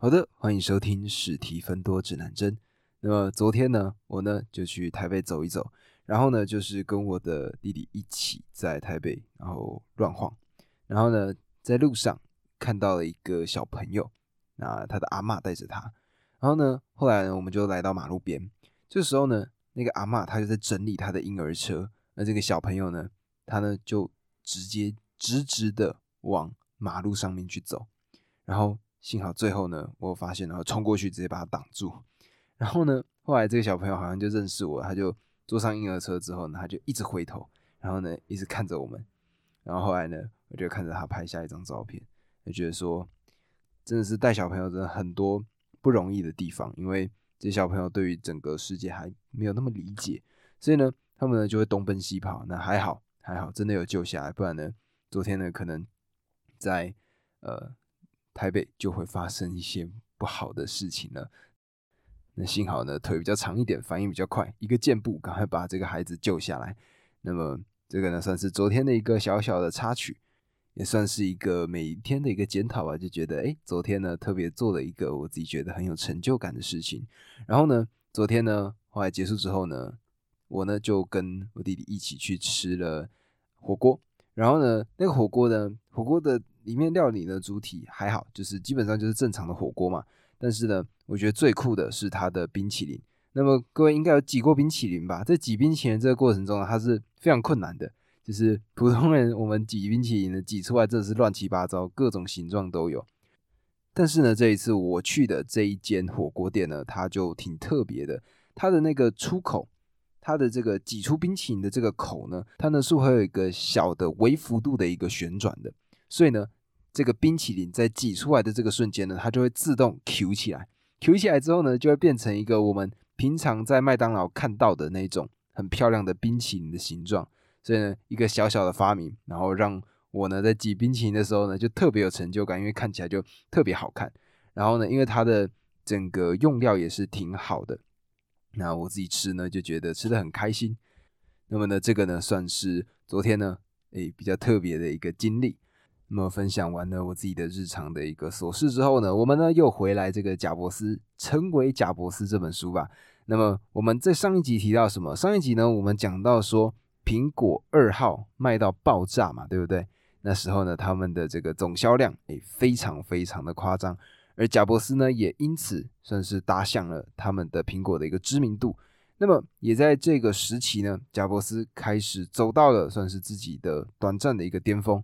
好的，欢迎收听史提芬多指南针。那么昨天呢，我呢就去台北走一走，然后呢就是跟我的弟弟一起在台北然后乱晃，然后呢在路上看到了一个小朋友，那他的阿嬷带着他，然后呢后来呢我们就来到马路边，这时候呢那个阿嬷她就在整理她的婴儿车，那这个小朋友呢他呢就直接直直的往马路上面去走，然后。幸好最后呢，我发现，然后冲过去直接把他挡住。然后呢，后来这个小朋友好像就认识我，他就坐上婴儿车之后呢，他就一直回头，然后呢一直看着我们。然后后来呢，我就看着他拍下一张照片，就觉得说，真的是带小朋友真的很多不容易的地方，因为这些小朋友对于整个世界还没有那么理解，所以呢，他们呢就会东奔西跑。那还好，还好，真的有救下来，不然呢，昨天呢可能在呃。台北就会发生一些不好的事情了。那幸好呢，腿比较长一点，反应比较快，一个箭步赶快把这个孩子救下来。那么这个呢，算是昨天的一个小小的插曲，也算是一个每一天的一个检讨吧。就觉得，哎，昨天呢特别做了一个我自己觉得很有成就感的事情。然后呢，昨天呢后来结束之后呢，我呢就跟我弟弟一起去吃了火锅。然后呢，那个火锅呢，火锅的。里面料理的主体还好，就是基本上就是正常的火锅嘛。但是呢，我觉得最酷的是它的冰淇淋。那么各位应该有挤过冰淇淋吧？在挤冰淇淋这个过程中呢，它是非常困难的。就是普通人我们挤冰淇淋呢，挤出来真的是乱七八糟，各种形状都有。但是呢，这一次我去的这一间火锅店呢，它就挺特别的。它的那个出口，它的这个挤出冰淇淋的这个口呢，它呢是会有一个小的微幅度的一个旋转的，所以呢。这个冰淇淋在挤出来的这个瞬间呢，它就会自动 Q 起来，Q 起来之后呢，就会变成一个我们平常在麦当劳看到的那种很漂亮的冰淇淋的形状。所以呢，一个小小的发明，然后让我呢在挤冰淇淋的时候呢，就特别有成就感，因为看起来就特别好看。然后呢，因为它的整个用料也是挺好的，那我自己吃呢就觉得吃的很开心。那么呢，这个呢算是昨天呢诶比较特别的一个经历。那么分享完了我自己的日常的一个琐事之后呢，我们呢又回来这个贾伯斯成为贾伯斯这本书吧。那么我们在上一集提到什么？上一集呢我们讲到说苹果二号卖到爆炸嘛，对不对？那时候呢他们的这个总销量诶非常非常的夸张，而贾伯斯呢也因此算是打响了他们的苹果的一个知名度。那么也在这个时期呢，贾伯斯开始走到了算是自己的短暂的一个巅峰。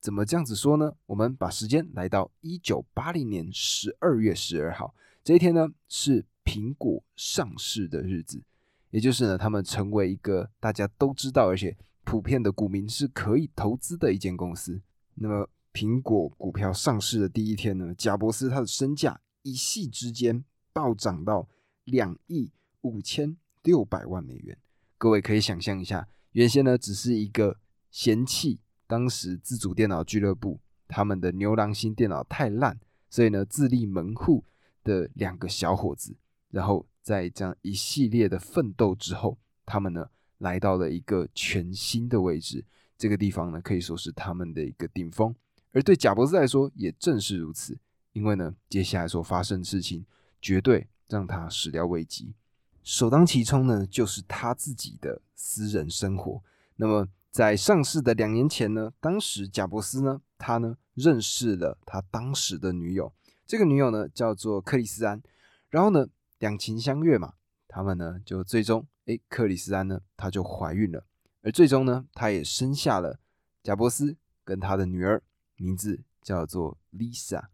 怎么这样子说呢？我们把时间来到一九八零年十二月十二号这一天呢，是苹果上市的日子，也就是呢，他们成为一个大家都知道而且普遍的股民是可以投资的一间公司。那么，苹果股票上市的第一天呢，贾伯斯他的身价一夕之间暴涨到两亿五千六百万美元。各位可以想象一下，原先呢只是一个嫌弃。当时自主电脑俱乐部他们的牛郎星电脑太烂，所以呢自立门户的两个小伙子，然后在这样一系列的奋斗之后，他们呢来到了一个全新的位置。这个地方呢可以说是他们的一个顶峰。而对贾伯斯来说也正是如此，因为呢接下来所发生的事情绝对让他始料未及。首当其冲呢就是他自己的私人生活。那么在上市的两年前呢，当时贾伯斯呢，他呢认识了他当时的女友，这个女友呢叫做克里斯安，然后呢两情相悦嘛，他们呢就最终，哎，克里斯安呢她就怀孕了，而最终呢，她也生下了贾伯斯跟他的女儿，名字叫做 Lisa。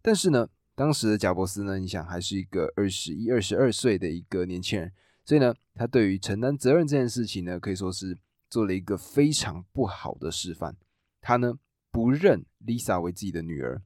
但是呢，当时的贾伯斯呢，你想还是一个二十一、二十二岁的一个年轻人，所以呢，他对于承担责任这件事情呢，可以说是。做了一个非常不好的示范。他呢不认 Lisa 为自己的女儿，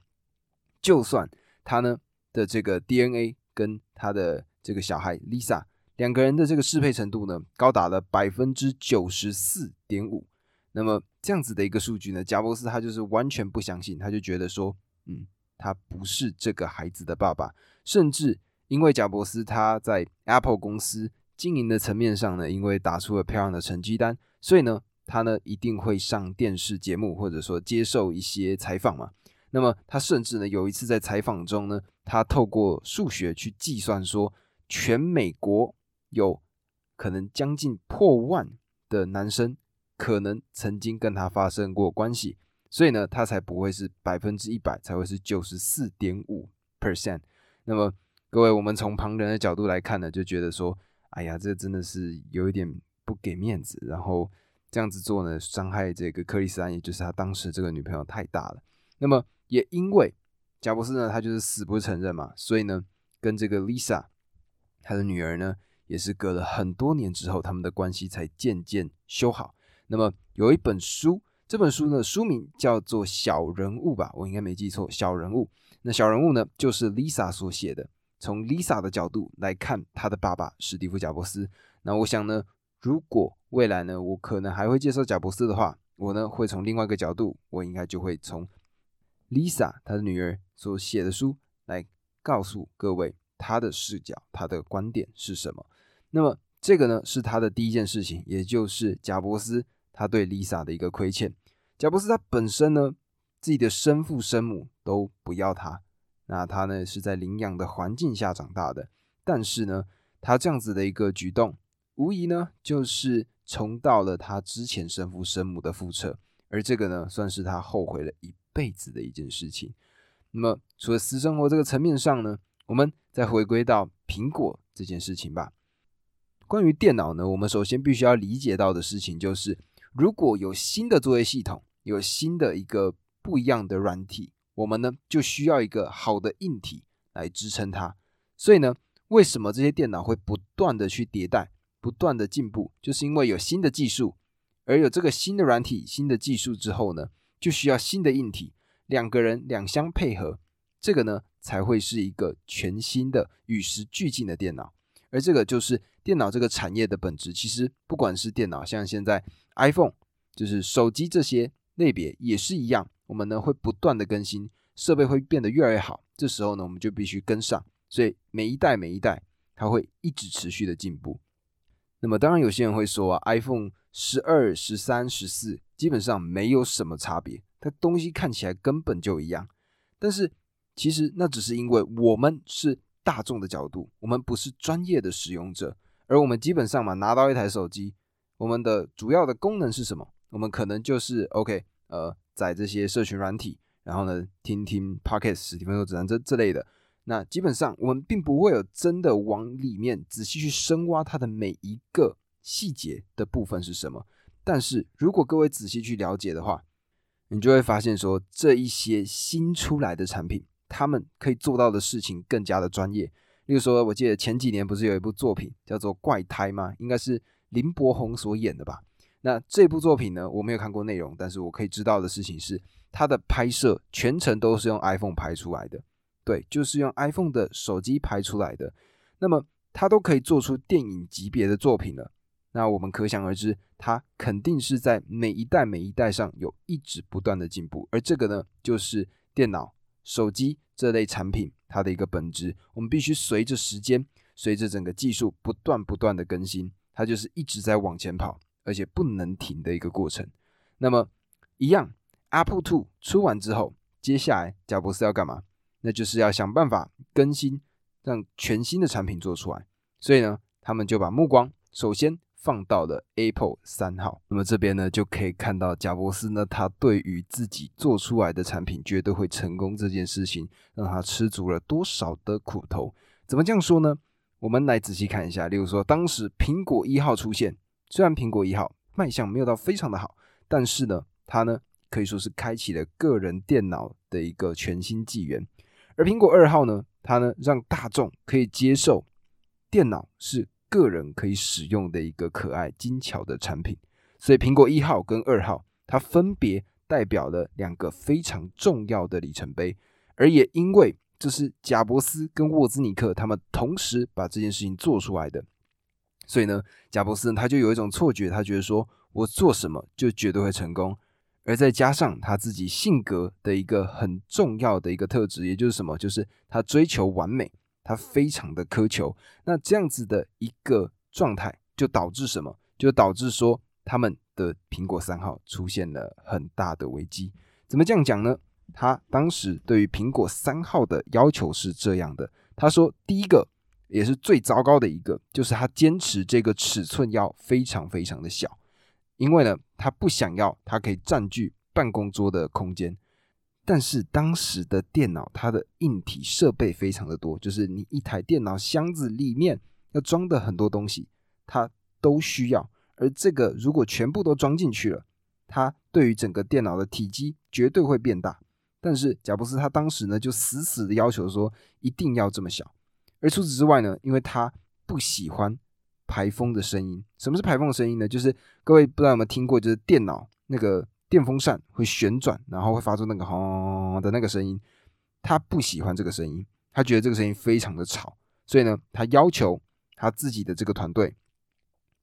就算他呢的这个 DNA 跟他的这个小孩 Lisa 两个人的这个适配程度呢高达了百分之九十四点五。那么这样子的一个数据呢，贾伯斯他就是完全不相信，他就觉得说，嗯，他不是这个孩子的爸爸。甚至因为贾伯斯他在 Apple 公司经营的层面上呢，因为打出了漂亮的成绩单。所以呢，他呢一定会上电视节目，或者说接受一些采访嘛。那么他甚至呢有一次在采访中呢，他透过数学去计算说，全美国有可能将近破万的男生可能曾经跟他发生过关系，所以呢，他才不会是百分之一百，才会是九十四点五 percent。那么各位，我们从旁人的角度来看呢，就觉得说，哎呀，这真的是有一点不给面子，然后这样子做呢，伤害这个克里斯安，也就是他当时这个女朋友太大了。那么也因为贾伯斯呢，他就是死不承认嘛，所以呢，跟这个 Lisa 他的女儿呢，也是隔了很多年之后，他们的关系才渐渐修好。那么有一本书，这本书呢，书名叫做《小人物》吧，我应该没记错，《小人物》。那小人物呢，就是 Lisa 所写的。从 Lisa 的角度来看，她的爸爸史蒂夫·贾伯斯。那我想呢，如果未来呢，我可能还会介绍贾伯斯的话，我呢会从另外一个角度，我应该就会从 Lisa 她的女儿所写的书来告诉各位她的视角、她的观点是什么。那么这个呢，是他的第一件事情，也就是贾伯斯他对 Lisa 的一个亏欠。贾伯斯他本身呢，自己的生父生母都不要他。那他呢是在领养的环境下长大的，但是呢，他这样子的一个举动，无疑呢就是重蹈了他之前生父生母的覆辙，而这个呢算是他后悔了一辈子的一件事情。那么除了私生活这个层面上呢，我们再回归到苹果这件事情吧。关于电脑呢，我们首先必须要理解到的事情就是，如果有新的作业系统，有新的一个不一样的软体。我们呢就需要一个好的硬体来支撑它，所以呢，为什么这些电脑会不断的去迭代、不断的进步，就是因为有新的技术，而有这个新的软体、新的技术之后呢，就需要新的硬体，两个人两相配合，这个呢才会是一个全新的与时俱进的电脑，而这个就是电脑这个产业的本质。其实不管是电脑，像现在 iPhone，就是手机这些类别也是一样。我们呢会不断的更新设备，会变得越来越好。这时候呢，我们就必须跟上。所以每一代每一代，它会一直持续的进步。那么当然有些人会说啊，iPhone 十二、十三、十四基本上没有什么差别，它东西看起来根本就一样。但是其实那只是因为我们是大众的角度，我们不是专业的使用者，而我们基本上嘛，拿到一台手机，我们的主要的功能是什么？我们可能就是 OK，呃。在这些社群软体，然后呢，听听 Podcast 十几分钟指南这这类的，那基本上我们并不会有真的往里面仔细去深挖它的每一个细节的部分是什么。但是如果各位仔细去了解的话，你就会发现说，这一些新出来的产品，他们可以做到的事情更加的专业。例如说，我记得前几年不是有一部作品叫做《怪胎》吗？应该是林柏宏所演的吧。那这部作品呢，我没有看过内容，但是我可以知道的事情是，它的拍摄全程都是用 iPhone 拍出来的，对，就是用 iPhone 的手机拍出来的。那么它都可以做出电影级别的作品了，那我们可想而知，它肯定是在每一代每一代上有一直不断的进步，而这个呢，就是电脑、手机这类产品它的一个本质。我们必须随着时间，随着整个技术不断不断的更新，它就是一直在往前跑。而且不能停的一个过程。那么，一样，Apple Two 出完之后，接下来贾博士要干嘛？那就是要想办法更新，让全新的产品做出来。所以呢，他们就把目光首先放到了 Apple 三号。那么这边呢，就可以看到贾博士呢，他对于自己做出来的产品绝对会成功这件事情，让他吃足了多少的苦头。怎么这样说呢？我们来仔细看一下，例如说，当时苹果一号出现。虽然苹果一号卖相没有到非常的好，但是呢，它呢可以说是开启了个人电脑的一个全新纪元。而苹果二号呢，它呢让大众可以接受电脑是个人可以使用的一个可爱精巧的产品。所以苹果一号跟二号，它分别代表了两个非常重要的里程碑。而也因为这是贾伯斯跟沃兹尼克他们同时把这件事情做出来的。所以呢，贾伯斯他就有一种错觉，他觉得说我做什么就绝对会成功，而再加上他自己性格的一个很重要的一个特质，也就是什么，就是他追求完美，他非常的苛求。那这样子的一个状态，就导致什么？就导致说他们的苹果三号出现了很大的危机。怎么这样讲呢？他当时对于苹果三号的要求是这样的：他说，第一个也是最糟糕的一个，就是他坚持这个尺寸要非常非常的小，因为呢，他不想要它可以占据办公桌的空间。但是当时的电脑，它的硬体设备非常的多，就是你一台电脑箱子里面要装的很多东西，它都需要。而这个如果全部都装进去了，它对于整个电脑的体积绝对会变大。但是贾布斯他当时呢就死死的要求说一定要这么小。而除此之外呢，因为他不喜欢排风的声音。什么是排风的声音呢？就是各位不知道有没有听过，就是电脑那个。电风扇会旋转，然后会发出那个轰的那个声音。他不喜欢这个声音，他觉得这个声音非常的吵，所以呢，他要求他自己的这个团队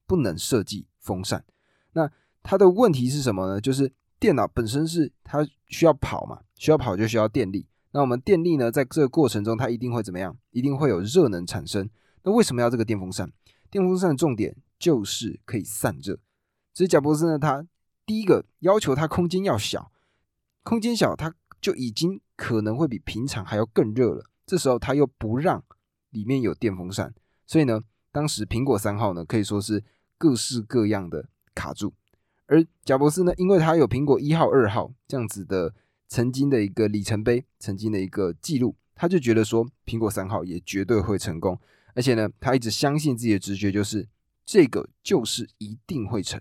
不能设计风扇。那他的问题是什么呢？就是电脑本身是它需要跑嘛，需要跑就需要电力。那我们电力呢，在这个过程中，它一定会怎么样？一定会有热能产生。那为什么要这个电风扇？电风扇的重点就是可以散热。所以贾博士呢，他。第一个要求它空间要小，空间小，它就已经可能会比平常还要更热了。这时候他又不让里面有电风扇，所以呢，当时苹果三号呢可以说是各式各样的卡住。而贾博士呢，因为他有苹果一号、二号这样子的曾经的一个里程碑，曾经的一个记录，他就觉得说苹果三号也绝对会成功，而且呢，他一直相信自己的直觉，就是这个就是一定会成。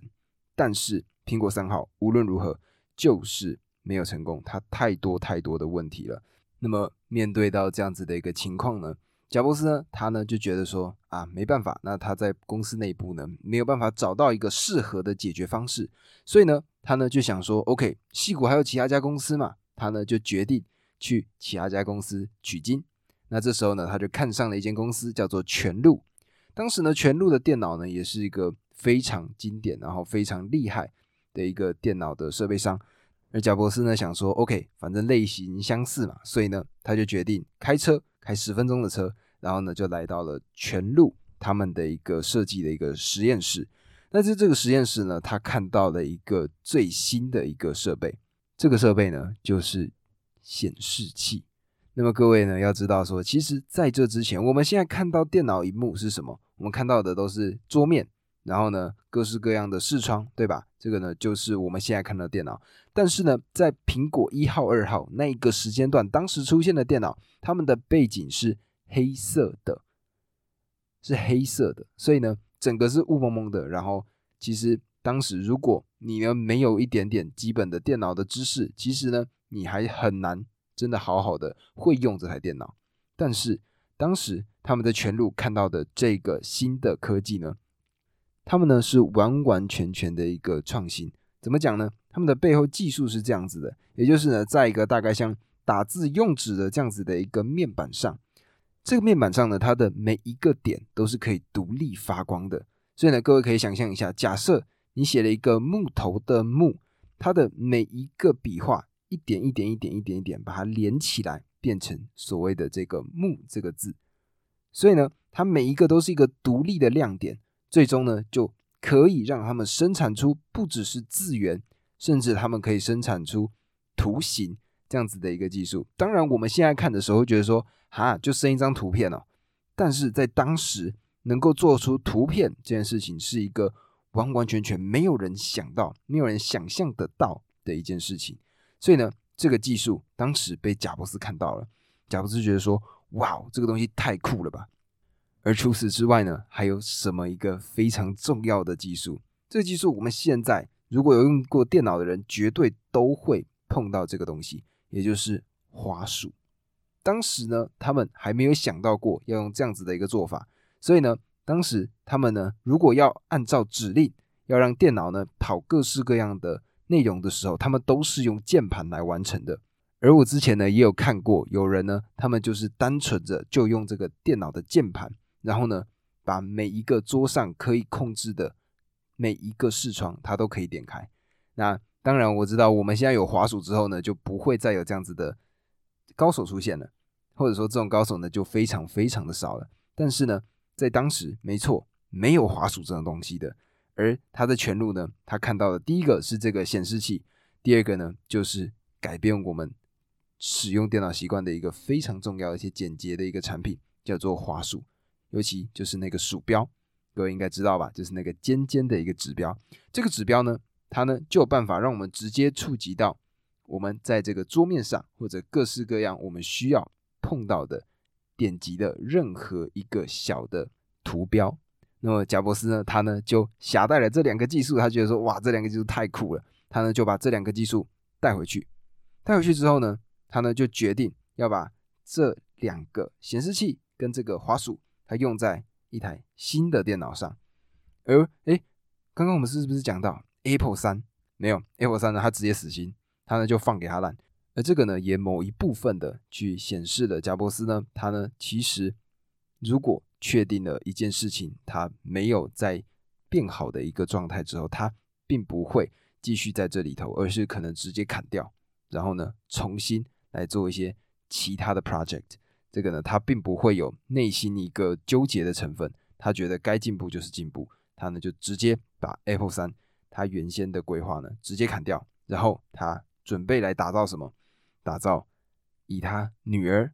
但是。苹果三号无论如何就是没有成功，它太多太多的问题了。那么面对到这样子的一个情况呢，贾博士呢，他呢就觉得说啊，没办法，那他在公司内部呢没有办法找到一个适合的解决方式，所以呢，他呢就想说，OK，西谷还有其他家公司嘛，他呢就决定去其他家公司取经。那这时候呢，他就看上了一间公司，叫做全路。当时呢，全路的电脑呢也是一个非常经典，然后非常厉害。的一个电脑的设备商，而贾博士呢想说，OK，反正类型相似嘛，所以呢，他就决定开车开十分钟的车，然后呢就来到了全路他们的一个设计的一个实验室。那在这个实验室呢，他看到了一个最新的一个设备，这个设备呢就是显示器。那么各位呢要知道说，其实在这之前，我们现在看到电脑荧幕是什么？我们看到的都是桌面。然后呢，各式各样的视窗，对吧？这个呢，就是我们现在看到的电脑。但是呢，在苹果一号、二号那一个时间段，当时出现的电脑，它们的背景是黑色的，是黑色的。所以呢，整个是雾蒙蒙的。然后，其实当时如果你呢没有一点点基本的电脑的知识，其实呢，你还很难真的好好的会用这台电脑。但是当时他们在全路看到的这个新的科技呢？他们呢是完完全全的一个创新，怎么讲呢？他们的背后技术是这样子的，也就是呢，在一个大概像打字用纸的这样子的一个面板上，这个面板上呢，它的每一个点都是可以独立发光的。所以呢，各位可以想象一下，假设你写了一个木头的木，它的每一个笔画一点一点一点一点一点把它连起来，变成所谓的这个木这个字，所以呢，它每一个都是一个独立的亮点。最终呢，就可以让他们生产出不只是字源，甚至他们可以生产出图形这样子的一个技术。当然，我们现在看的时候觉得说，哈，就生一张图片哦。但是在当时，能够做出图片这件事情，是一个完完全全没有人想到、没有人想象得到的一件事情。所以呢，这个技术当时被贾布斯看到了，贾布斯觉得说，哇，这个东西太酷了吧！而除此之外呢，还有什么一个非常重要的技术？这个技术我们现在如果有用过电脑的人，绝对都会碰到这个东西，也就是滑鼠。当时呢，他们还没有想到过要用这样子的一个做法，所以呢，当时他们呢，如果要按照指令要让电脑呢跑各式各样的内容的时候，他们都是用键盘来完成的。而我之前呢也有看过，有人呢，他们就是单纯的就用这个电脑的键盘。然后呢，把每一个桌上可以控制的每一个视窗，它都可以点开。那当然，我知道我们现在有滑鼠之后呢，就不会再有这样子的高手出现了，或者说这种高手呢就非常非常的少了。但是呢，在当时，没错，没有滑鼠这种东西的。而他的全路呢，他看到的第一个是这个显示器，第二个呢就是改变我们使用电脑习惯的一个非常重要而且简洁的一个产品，叫做滑鼠，尤其就是那个鼠标，各位应该知道吧？就是那个尖尖的一个指标。这个指标呢，它呢就有办法让我们直接触及到我们在这个桌面上或者各式各样我们需要碰到的点击的任何一个小的图标。那么贾伯斯呢，他呢就携带了这两个技术，他觉得说哇，这两个技术太酷了，他呢就把这两个技术带回去。带回去之后呢，他呢就决定要把这两个显示器跟这个滑鼠，它用在一台新的电脑上。而哎，刚刚我们是不是讲到 Apple 三没有 Apple 三呢？它直接死心，他呢就放给他烂。而这个呢，也某一部分的去显示了贾伯斯呢，他呢其实如果确定了一件事情，它没有在变好的一个状态之后，他并不会继续在这里头，而是可能直接砍掉，然后呢，重新来做一些其他的 project。这个呢，他并不会有内心一个纠结的成分，他觉得该进步就是进步，他呢就直接把 Apple 三他原先的规划呢直接砍掉，然后他准备来打造什么？打造以他女儿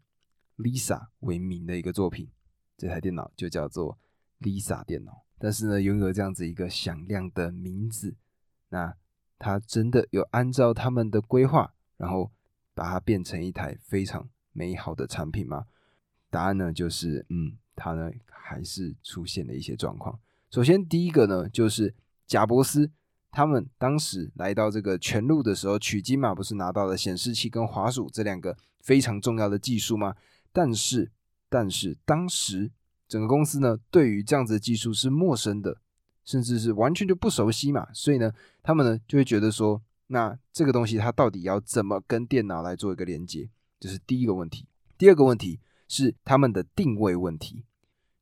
Lisa 为名的一个作品。这台电脑就叫做 Lisa 电脑，但是呢，拥有这样子一个响亮的名字，那他真的有按照他们的规划，然后把它变成一台非常美好的产品吗？答案呢，就是嗯，它呢还是出现了一些状况。首先，第一个呢，就是贾伯斯他们当时来到这个全路的时候取经嘛，不是拿到了显示器跟滑鼠这两个非常重要的技术吗？但是但是当时整个公司呢，对于这样子的技术是陌生的，甚至是完全就不熟悉嘛，所以呢，他们呢就会觉得说，那这个东西它到底要怎么跟电脑来做一个连接？这是第一个问题。第二个问题是他们的定位问题。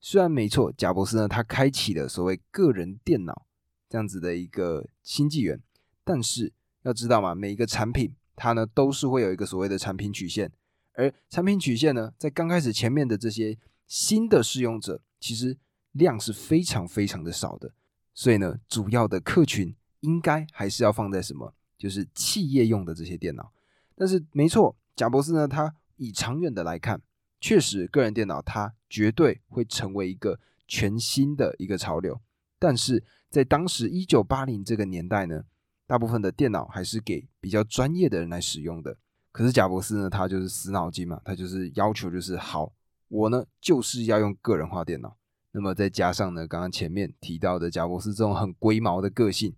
虽然没错，贾博士呢他开启了所谓个人电脑这样子的一个新纪元，但是要知道嘛，每一个产品它呢都是会有一个所谓的产品曲线。而产品曲线呢，在刚开始前面的这些新的试用者，其实量是非常非常的少的，所以呢，主要的客群应该还是要放在什么，就是企业用的这些电脑。但是没错，贾博士呢，他以长远的来看，确实个人电脑它绝对会成为一个全新的一个潮流。但是在当时一九八零这个年代呢，大部分的电脑还是给比较专业的人来使用的。可是贾博士呢，他就是死脑筋嘛，他就是要求就是好，我呢就是要用个人化电脑。那么再加上呢，刚刚前面提到的贾博士这种很龟毛的个性，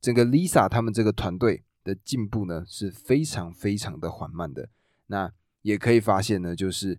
整个 Lisa 他们这个团队的进步呢是非常非常的缓慢的。那也可以发现呢，就是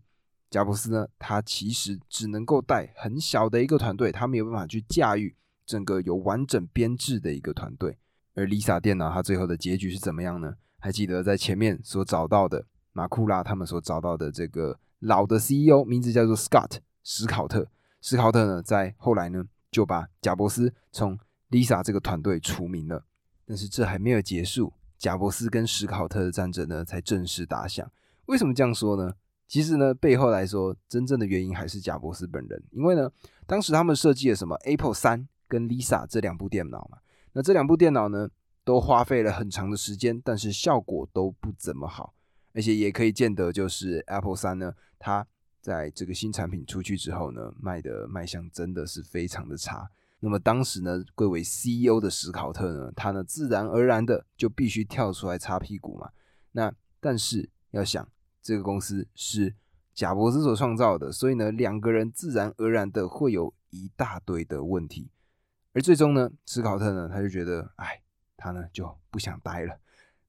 贾博士呢，他其实只能够带很小的一个团队，他没有办法去驾驭整个有完整编制的一个团队。而 Lisa 电脑它最后的结局是怎么样呢？还记得在前面所找到的马库拉他们所找到的这个老的 CEO，名字叫做 Scott 史考特。史考特呢，在后来呢就把贾伯斯从 Lisa 这个团队除名了。但是这还没有结束，贾伯斯跟史考特的战争呢才正式打响。为什么这样说呢？其实呢，背后来说，真正的原因还是贾伯斯本人。因为呢，当时他们设计了什么 Apple 三跟 Lisa 这两部电脑嘛，那这两部电脑呢？都花费了很长的时间，但是效果都不怎么好，而且也可以见得，就是 Apple 三呢，它在这个新产品出去之后呢，卖的卖相真的是非常的差。那么当时呢，贵为 CEO 的史考特呢，他呢自然而然的就必须跳出来擦屁股嘛。那但是要想，这个公司是贾伯斯所创造的，所以呢，两个人自然而然的会有一大堆的问题。而最终呢，斯考特呢，他就觉得，哎。他呢就不想待了，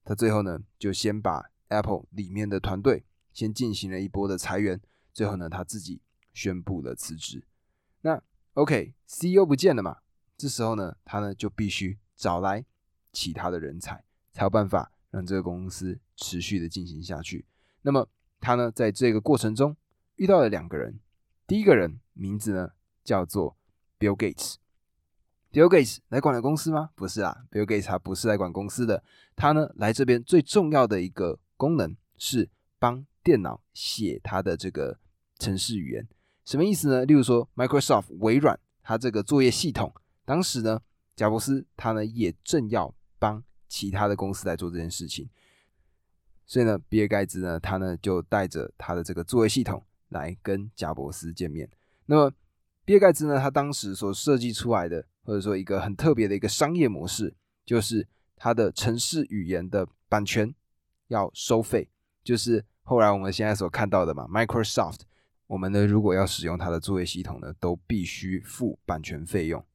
他最后呢就先把 Apple 里面的团队先进行了一波的裁员，最后呢他自己宣布了辞职。那 OK，CEO 不见了嘛，这时候呢他呢就必须找来其他的人才，才有办法让这个公司持续的进行下去。那么他呢在这个过程中遇到了两个人，第一个人名字呢叫做 Bill Gates。Bill Gates 来管了公司吗？不是啊，Bill Gates 他不是来管公司的，他呢来这边最重要的一个功能是帮电脑写他的这个程式语言。什么意思呢？例如说 Microsoft 微软它这个作业系统，当时呢贾伯斯他呢也正要帮其他的公司来做这件事情。所以呢，比尔盖茨呢，他呢就带着他的这个作业系统来跟贾伯斯见面。那么，比尔盖茨呢，他当时所设计出来的，或者说一个很特别的一个商业模式，就是它的城市语言的版权要收费，就是后来我们现在所看到的嘛，Microsoft，我们呢如果要使用它的作业系统呢，都必须付版权费用。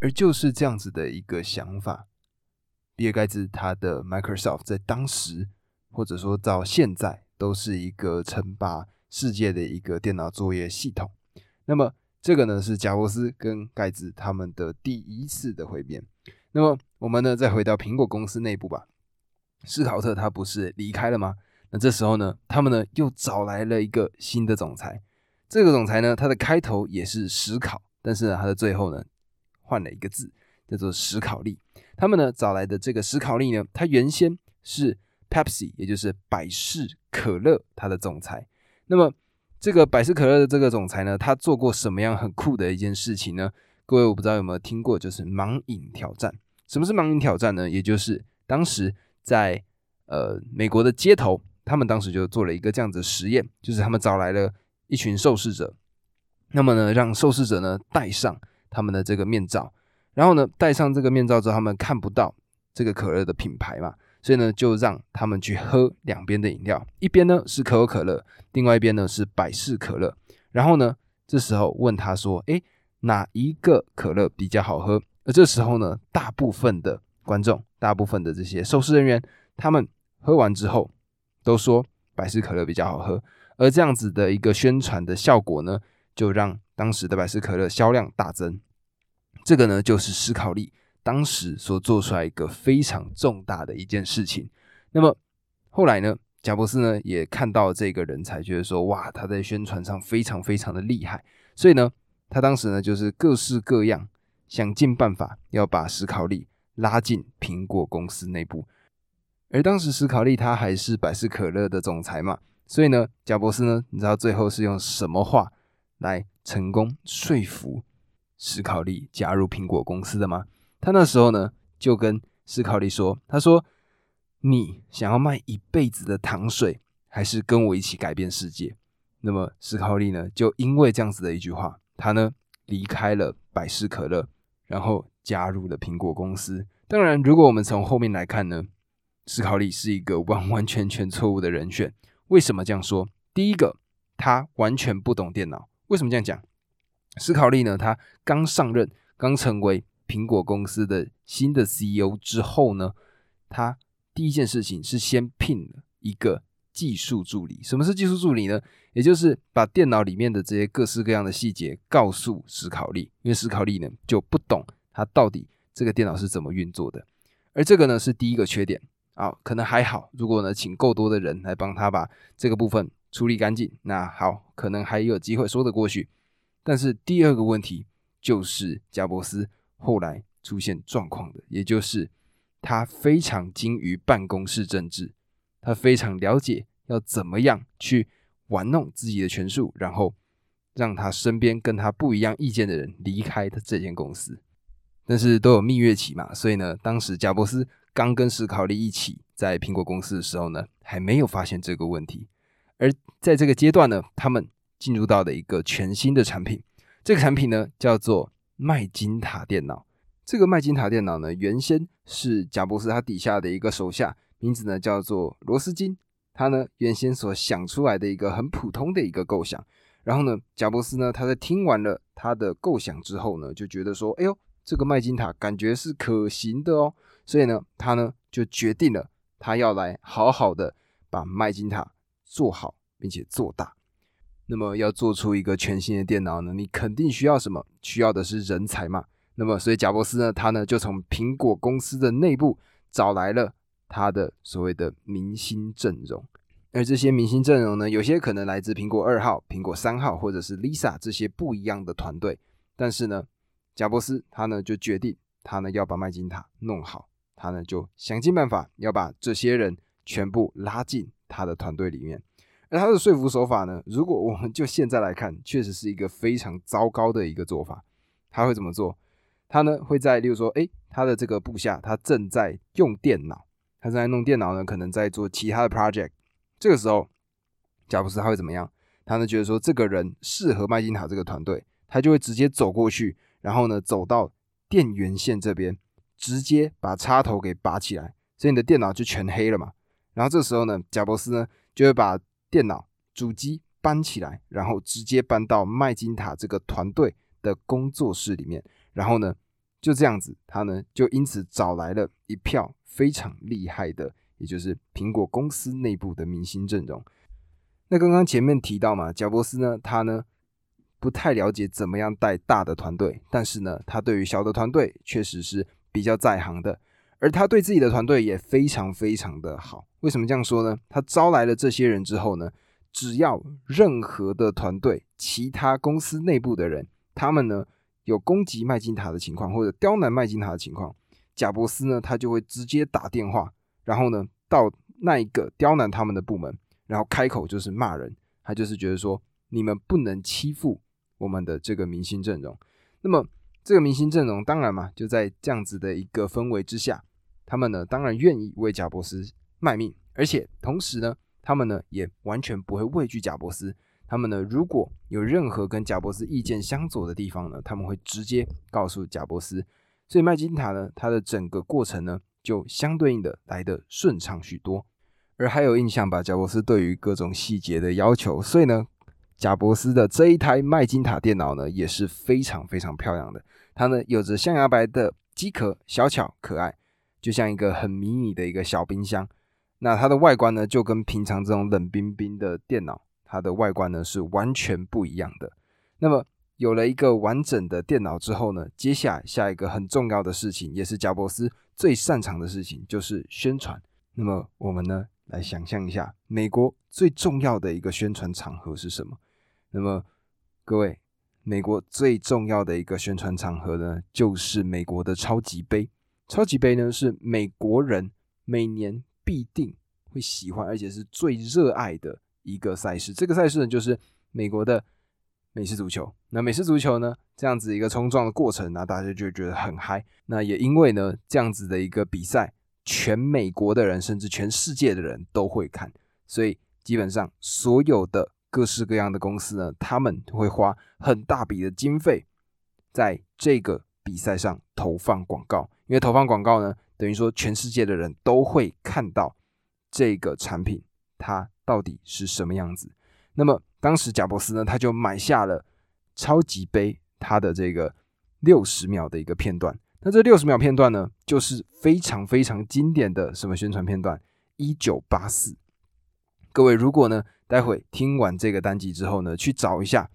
而就是这样子的一个想法，比尔盖茨他的 Microsoft 在当时或者说到现在都是一个称霸世界的一个电脑作业系统。那么这个呢是贾伯斯跟盖茨他们的第一次的会面。那么我们呢再回到苹果公司内部吧。斯考特他不是离开了吗？那这时候呢，他们呢又找来了一个新的总裁。这个总裁呢，他的开头也是史考，但是呢，他的最后呢。换了一个字，叫做史考利。他们呢找来的这个史考利呢，他原先是 Pepsi，也就是百事可乐，他的总裁。那么这个百事可乐的这个总裁呢，他做过什么样很酷的一件事情呢？各位我不知道有没有听过，就是盲饮挑战。什么是盲饮挑战呢？也就是当时在呃美国的街头，他们当时就做了一个这样子的实验，就是他们找来了一群受试者，那么呢让受试者呢戴上。他们的这个面罩，然后呢，戴上这个面罩之后，他们看不到这个可乐的品牌嘛，所以呢，就让他们去喝两边的饮料，一边呢是可口可乐，另外一边呢是百事可乐。然后呢，这时候问他说：“诶，哪一个可乐比较好喝？”而这时候呢，大部分的观众，大部分的这些收视人员，他们喝完之后都说百事可乐比较好喝。而这样子的一个宣传的效果呢，就让。当时的百事可乐销量大增，这个呢就是思考力当时所做出来一个非常重大的一件事情。那么后来呢，贾伯斯呢也看到这个人才，觉得说哇，他在宣传上非常非常的厉害，所以呢，他当时呢就是各式各样想尽办法要把史考利拉进苹果公司内部。而当时史考利他还是百事可乐的总裁嘛，所以呢，贾伯斯呢，你知道最后是用什么话来？成功说服史考利加入苹果公司的吗？他那时候呢就跟斯考利说：“他说你想要卖一辈子的糖水，还是跟我一起改变世界？”那么斯考利呢就因为这样子的一句话，他呢离开了百事可乐，然后加入了苹果公司。当然，如果我们从后面来看呢，斯考利是一个完完全全错误的人选。为什么这样说？第一个，他完全不懂电脑。为什么这样讲？斯考利呢？他刚上任，刚成为苹果公司的新的 CEO 之后呢，他第一件事情是先聘了一个技术助理。什么是技术助理呢？也就是把电脑里面的这些各式各样的细节告诉史考利，因为史考利呢就不懂他到底这个电脑是怎么运作的。而这个呢是第一个缺点啊，可能还好。如果呢请够多的人来帮他把这个部分。处理干净，那好，可能还有机会说得过去。但是第二个问题就是贾伯斯后来出现状况的，也就是他非常精于办公室政治，他非常了解要怎么样去玩弄自己的权术，然后让他身边跟他不一样意见的人离开他这间公司。但是都有蜜月期嘛，所以呢，当时贾伯斯刚跟史考利一起在苹果公司的时候呢，还没有发现这个问题。而在这个阶段呢，他们进入到的一个全新的产品，这个产品呢叫做麦金塔电脑。这个麦金塔电脑呢，原先是贾伯斯他底下的一个手下，名字呢叫做罗斯金。他呢原先所想出来的一个很普通的一个构想。然后呢，贾伯斯呢他在听完了他的构想之后呢，就觉得说，哎呦，这个麦金塔感觉是可行的哦。所以呢，他呢就决定了，他要来好好的把麦金塔。做好并且做大，那么要做出一个全新的电脑呢？你肯定需要什么？需要的是人才嘛。那么，所以贾伯斯呢，他呢就从苹果公司的内部找来了他的所谓的明星阵容。而这些明星阵容呢，有些可能来自苹果二号、苹果三号，或者是 Lisa 这些不一样的团队。但是呢，贾伯斯他呢就决定，他呢要把麦金塔弄好，他呢就想尽办法要把这些人全部拉进。他的团队里面，而他的说服手法呢？如果我们就现在来看，确实是一个非常糟糕的一个做法。他会怎么做？他呢会在，例如说，诶，他的这个部下他正在用电脑，他正在弄电脑呢，可能在做其他的 project。这个时候，贾布斯他会怎么样？他呢觉得说这个人适合麦金塔这个团队，他就会直接走过去，然后呢走到电源线这边，直接把插头给拔起来，所以你的电脑就全黑了嘛。然后这时候呢，贾伯斯呢就会把电脑主机搬起来，然后直接搬到麦金塔这个团队的工作室里面，然后呢就这样子，他呢就因此找来了一票非常厉害的，也就是苹果公司内部的明星阵容。那刚刚前面提到嘛，贾伯斯呢，他呢不太了解怎么样带大的团队，但是呢，他对于小的团队确实是比较在行的，而他对自己的团队也非常非常的好。为什么这样说呢？他招来了这些人之后呢，只要任何的团队、其他公司内部的人，他们呢有攻击麦金塔的情况或者刁难麦金塔的情况，贾伯斯呢他就会直接打电话，然后呢到那一个刁难他们的部门。然后开口就是骂人，他就是觉得说你们不能欺负我们的这个明星阵容。那么这个明星阵容当然嘛，就在这样子的一个氛围之下，他们呢当然愿意为贾伯斯卖命，而且同时呢，他们呢也完全不会畏惧贾伯斯。他们呢如果有任何跟贾伯斯意见相左的地方呢，他们会直接告诉贾伯斯。所以麦金塔呢，它的整个过程呢就相对应的来的顺畅许多。而还有印象吧，贾伯斯对于各种细节的要求，所以呢，贾伯斯的这一台麦金塔电脑呢也是非常非常漂亮的。它呢有着象牙白的机壳，小巧可爱，就像一个很迷你的一个小冰箱。那它的外观呢就跟平常这种冷冰冰的电脑，它的外观呢是完全不一样的。那么有了一个完整的电脑之后呢，接下来下一个很重要的事情，也是贾伯斯最擅长的事情，就是宣传。那么我们呢？来想象一下，美国最重要的一个宣传场合是什么？那么，各位，美国最重要的一个宣传场合呢，就是美国的超级杯。超级杯呢，是美国人每年必定会喜欢，而且是最热爱的一个赛事。这个赛事呢，就是美国的美式足球。那美式足球呢，这样子一个冲撞的过程，那大家就觉得很嗨。那也因为呢，这样子的一个比赛。全美国的人，甚至全世界的人都会看，所以基本上所有的各式各样的公司呢，他们会花很大笔的经费在这个比赛上投放广告，因为投放广告呢，等于说全世界的人都会看到这个产品它到底是什么样子。那么当时贾伯斯呢，他就买下了超级杯它的这个六十秒的一个片段。那这六十秒片段呢，就是非常非常经典的什么宣传片段？一九八四。各位，如果呢，待会听完这个单集之后呢，去找一下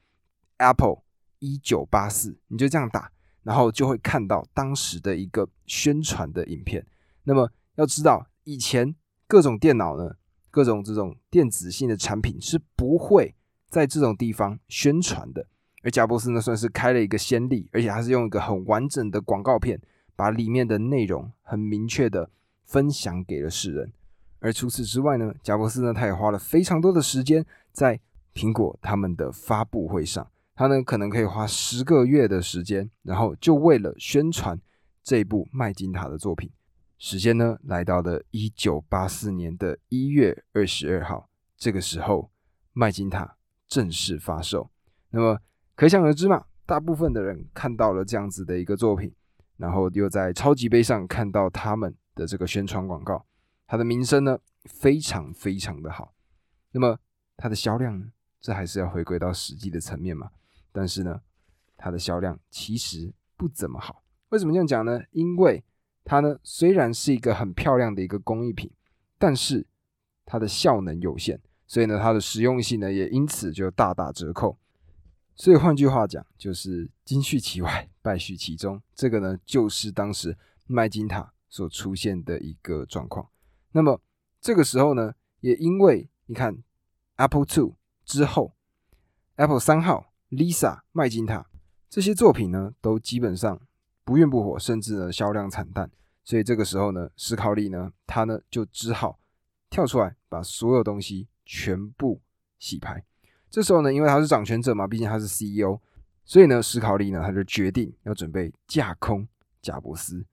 Apple 一九八四，你就这样打，然后就会看到当时的一个宣传的影片。那么要知道，以前各种电脑呢，各种这种电子性的产品是不会在这种地方宣传的。而贾伯斯呢，算是开了一个先例，而且他是用一个很完整的广告片，把里面的内容很明确的分享给了世人。而除此之外呢，贾伯斯呢，他也花了非常多的时间在苹果他们的发布会上，他呢可能可以花十个月的时间，然后就为了宣传这部麦金塔的作品。时间呢来到了一九八四年的一月二十二号，这个时候麦金塔正式发售。那么可想而知嘛，大部分的人看到了这样子的一个作品，然后又在超级杯上看到他们的这个宣传广告，它的名声呢非常非常的好。那么它的销量呢，这还是要回归到实际的层面嘛。但是呢，它的销量其实不怎么好。为什么这样讲呢？因为它呢虽然是一个很漂亮的一个工艺品，但是它的效能有限，所以呢它的实用性呢也因此就大打折扣。所以换句话讲，就是金续其外，败絮其中。这个呢，就是当时麦金塔所出现的一个状况。那么这个时候呢，也因为你看 Apple Two 之后，Apple 三号、Lisa、麦金塔这些作品呢，都基本上不孕不火，甚至呢销量惨淡。所以这个时候呢，史考利呢，他呢就只好跳出来，把所有东西全部洗牌。这时候呢，因为他是掌权者嘛，毕竟他是 CEO，所以呢，史考利呢，他就决定要准备架空贾伯斯。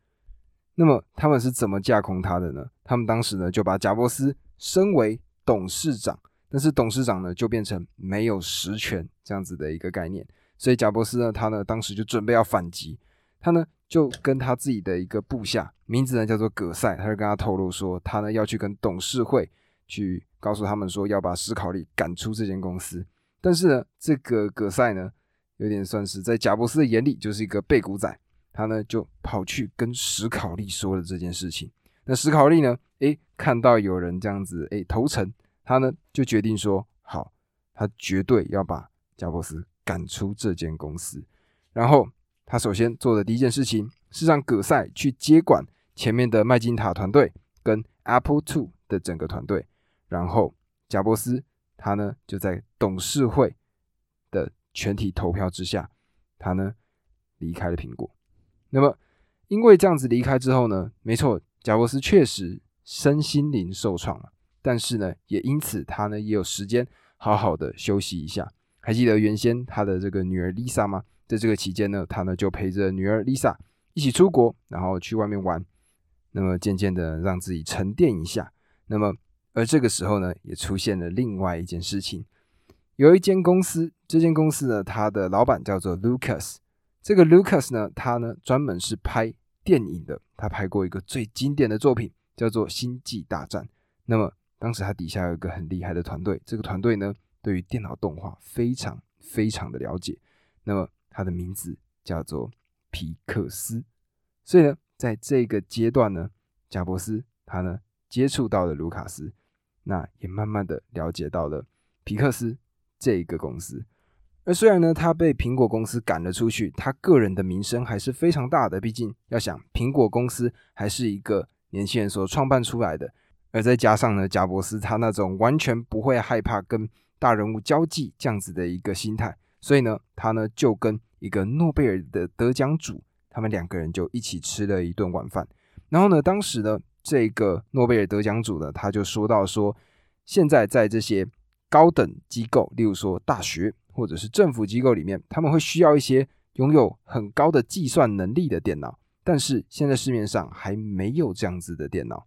那么他们是怎么架空他的呢？他们当时呢就把贾伯斯升为董事长，但是董事长呢就变成没有实权这样子的一个概念。所以贾伯斯呢，他呢当时就准备要反击，他呢就跟他自己的一个部下，名字呢叫做葛塞，他就跟他透露说，他呢要去跟董事会去告诉他们说，要把史考利赶出这间公司。但是呢，这个葛塞呢，有点算是在贾伯斯的眼里就是一个背骨仔。他呢就跑去跟史考利说了这件事情。那史考利呢，诶，看到有人这样子，诶，投诚，他呢就决定说，好，他绝对要把贾伯斯赶出这间公司。然后他首先做的第一件事情是让葛塞去接管前面的麦金塔团队跟 Apple Two 的整个团队。然后贾伯斯他呢就在董事会的全体投票之下，他呢离开了苹果。那么，因为这样子离开之后呢，没错，贾伯斯确实身心灵受创了，但是呢，也因此他呢也有时间好好的休息一下。还记得原先他的这个女儿 Lisa 吗？在这个期间呢，他呢就陪着女儿 Lisa 一起出国，然后去外面玩。那么渐渐的让自己沉淀一下。那么，而这个时候呢，也出现了另外一件事情，有一间公司，这间公司呢，它的老板叫做 Lucas。这个 Lucas 呢，他呢专门是拍电影的，他拍过一个最经典的作品，叫做《星际大战》。那么当时他底下有一个很厉害的团队，这个团队呢对于电脑动画非常非常的了解。那么他的名字叫做皮克斯。所以呢，在这个阶段呢，贾伯斯他呢接触到了卢卡斯，那也慢慢的了解到了皮克斯这个公司。而虽然呢，他被苹果公司赶了出去，他个人的名声还是非常大的。毕竟要想，苹果公司还是一个年轻人所创办出来的，而再加上呢，贾伯斯他那种完全不会害怕跟大人物交际这样子的一个心态，所以呢，他呢就跟一个诺贝尔的得奖主，他们两个人就一起吃了一顿晚饭。然后呢，当时呢，这个诺贝尔得奖主呢，他就说到说，现在在这些高等机构，例如说大学。或者是政府机构里面，他们会需要一些拥有很高的计算能力的电脑，但是现在市面上还没有这样子的电脑。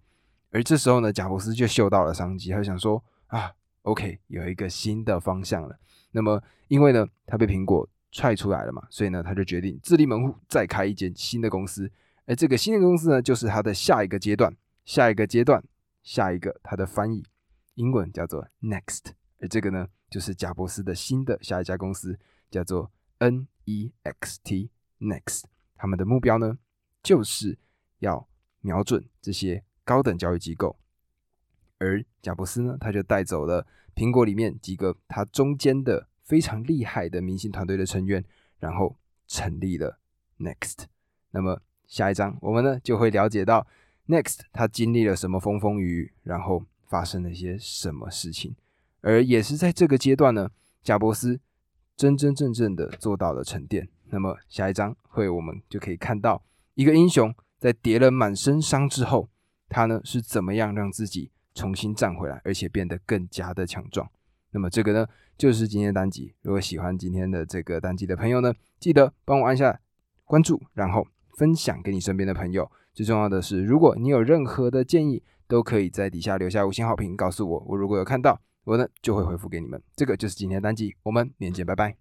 而这时候呢，贾伯斯就嗅到了商机，他就想说啊，OK，有一个新的方向了。那么，因为呢，他被苹果踹出来了嘛，所以呢，他就决定自立门户，再开一间新的公司。而这个新的公司呢，就是他的下一个阶段，下一个阶段，下一个，它的翻译英文叫做 Next。而这个呢？就是贾伯斯的新的下一家公司叫做 Next Next，他们的目标呢就是要瞄准这些高等教育机构，而贾伯斯呢他就带走了苹果里面几个他中间的非常厉害的明星团队的成员，然后成立了 Next。那么下一章我们呢就会了解到 Next 他经历了什么风风雨雨，然后发生了一些什么事情。而也是在这个阶段呢，贾伯斯真真正正的做到了沉淀。那么下一章会我们就可以看到一个英雄在叠了满身伤之后，他呢是怎么样让自己重新站回来，而且变得更加的强壮。那么这个呢就是今天的单集。如果喜欢今天的这个单集的朋友呢，记得帮我按下关注，然后分享给你身边的朋友。最重要的是，如果你有任何的建议，都可以在底下留下五星好评，告诉我。我如果有看到。我呢就会回复给你们，这个就是今天的单集，我们明天见，拜拜。